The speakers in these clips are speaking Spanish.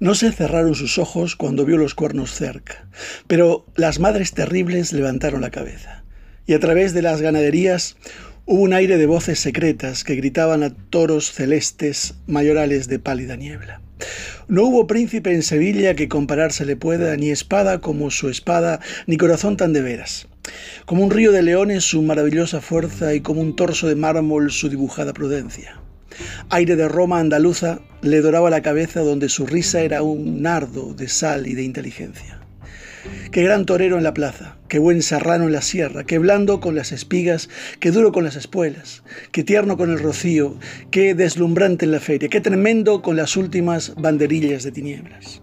No se cerraron sus ojos cuando vio los cuernos cerca, pero las madres terribles levantaron la cabeza, y a través de las ganaderías hubo un aire de voces secretas que gritaban a toros celestes mayorales de pálida niebla. No hubo príncipe en Sevilla que compararse le pueda, ni espada como su espada, ni corazón tan de veras. Como un río de leones su maravillosa fuerza y como un torso de mármol su dibujada prudencia. Aire de Roma andaluza le doraba la cabeza donde su risa era un nardo de sal y de inteligencia. Qué gran torero en la plaza, qué buen serrano en la sierra, qué blando con las espigas, qué duro con las espuelas, qué tierno con el rocío, qué deslumbrante en la feria, qué tremendo con las últimas banderillas de tinieblas.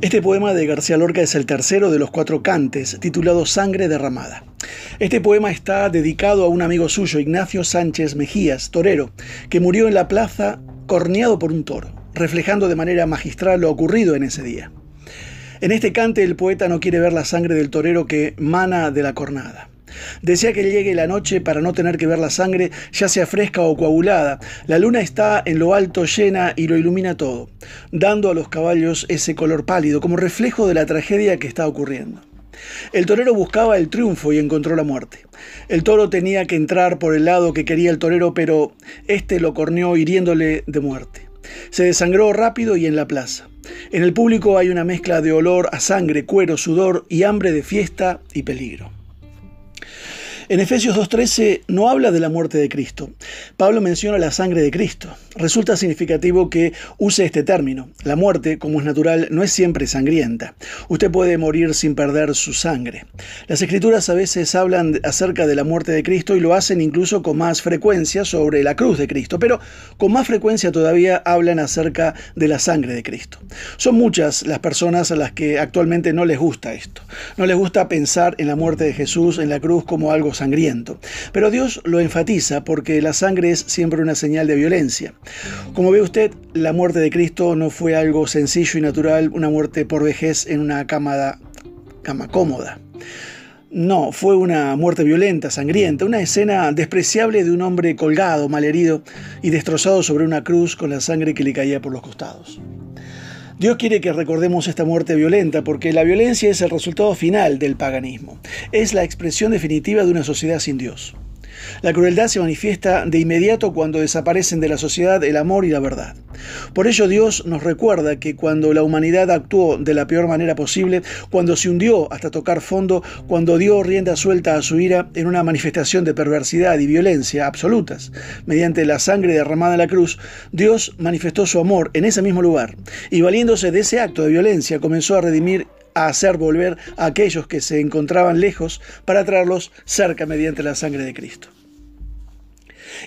Este poema de García Lorca es el tercero de los cuatro cantes, titulado Sangre derramada. Este poema está dedicado a un amigo suyo, Ignacio Sánchez Mejías, torero, que murió en la plaza corneado por un toro, reflejando de manera magistral lo ocurrido en ese día. En este cante el poeta no quiere ver la sangre del torero que mana de la cornada. Desea que llegue la noche para no tener que ver la sangre, ya sea fresca o coagulada. La luna está en lo alto llena y lo ilumina todo, dando a los caballos ese color pálido, como reflejo de la tragedia que está ocurriendo. El torero buscaba el triunfo y encontró la muerte. El toro tenía que entrar por el lado que quería el torero, pero este lo corneó hiriéndole de muerte. Se desangró rápido y en la plaza. En el público hay una mezcla de olor a sangre, cuero, sudor y hambre de fiesta y peligro. En Efesios 2.13 no habla de la muerte de Cristo. Pablo menciona la sangre de Cristo. Resulta significativo que use este término. La muerte, como es natural, no es siempre sangrienta. Usted puede morir sin perder su sangre. Las escrituras a veces hablan acerca de la muerte de Cristo y lo hacen incluso con más frecuencia sobre la cruz de Cristo, pero con más frecuencia todavía hablan acerca de la sangre de Cristo. Son muchas las personas a las que actualmente no les gusta esto. No les gusta pensar en la muerte de Jesús en la cruz como algo sangriento. Pero Dios lo enfatiza porque la sangre es siempre una señal de violencia. Como ve usted, la muerte de Cristo no fue algo sencillo y natural, una muerte por vejez en una cama, cómoda. No, fue una muerte violenta, sangrienta, una escena despreciable de un hombre colgado, malherido y destrozado sobre una cruz con la sangre que le caía por los costados. Dios quiere que recordemos esta muerte violenta porque la violencia es el resultado final del paganismo. Es la expresión definitiva de una sociedad sin Dios. La crueldad se manifiesta de inmediato cuando desaparecen de la sociedad el amor y la verdad. Por ello Dios nos recuerda que cuando la humanidad actuó de la peor manera posible, cuando se hundió hasta tocar fondo, cuando dio rienda suelta a su ira en una manifestación de perversidad y violencia absolutas, mediante la sangre derramada en la cruz, Dios manifestó su amor en ese mismo lugar y valiéndose de ese acto de violencia comenzó a redimir a hacer volver a aquellos que se encontraban lejos para traerlos cerca mediante la sangre de Cristo.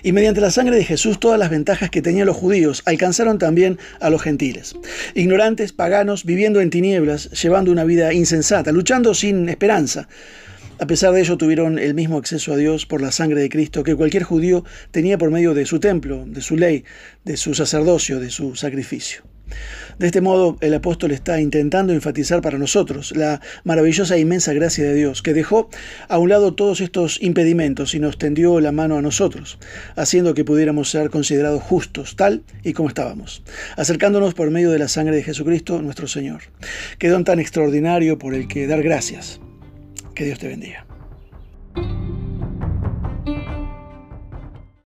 Y mediante la sangre de Jesús todas las ventajas que tenían los judíos alcanzaron también a los gentiles. Ignorantes, paganos, viviendo en tinieblas, llevando una vida insensata, luchando sin esperanza. A pesar de ello tuvieron el mismo acceso a Dios por la sangre de Cristo que cualquier judío tenía por medio de su templo, de su ley, de su sacerdocio, de su sacrificio. De este modo, el apóstol está intentando enfatizar para nosotros la maravillosa e inmensa gracia de Dios, que dejó a un lado todos estos impedimentos y nos tendió la mano a nosotros, haciendo que pudiéramos ser considerados justos, tal y como estábamos, acercándonos por medio de la sangre de Jesucristo, nuestro Señor. Qué don tan extraordinario por el que dar gracias. Que Dios te bendiga.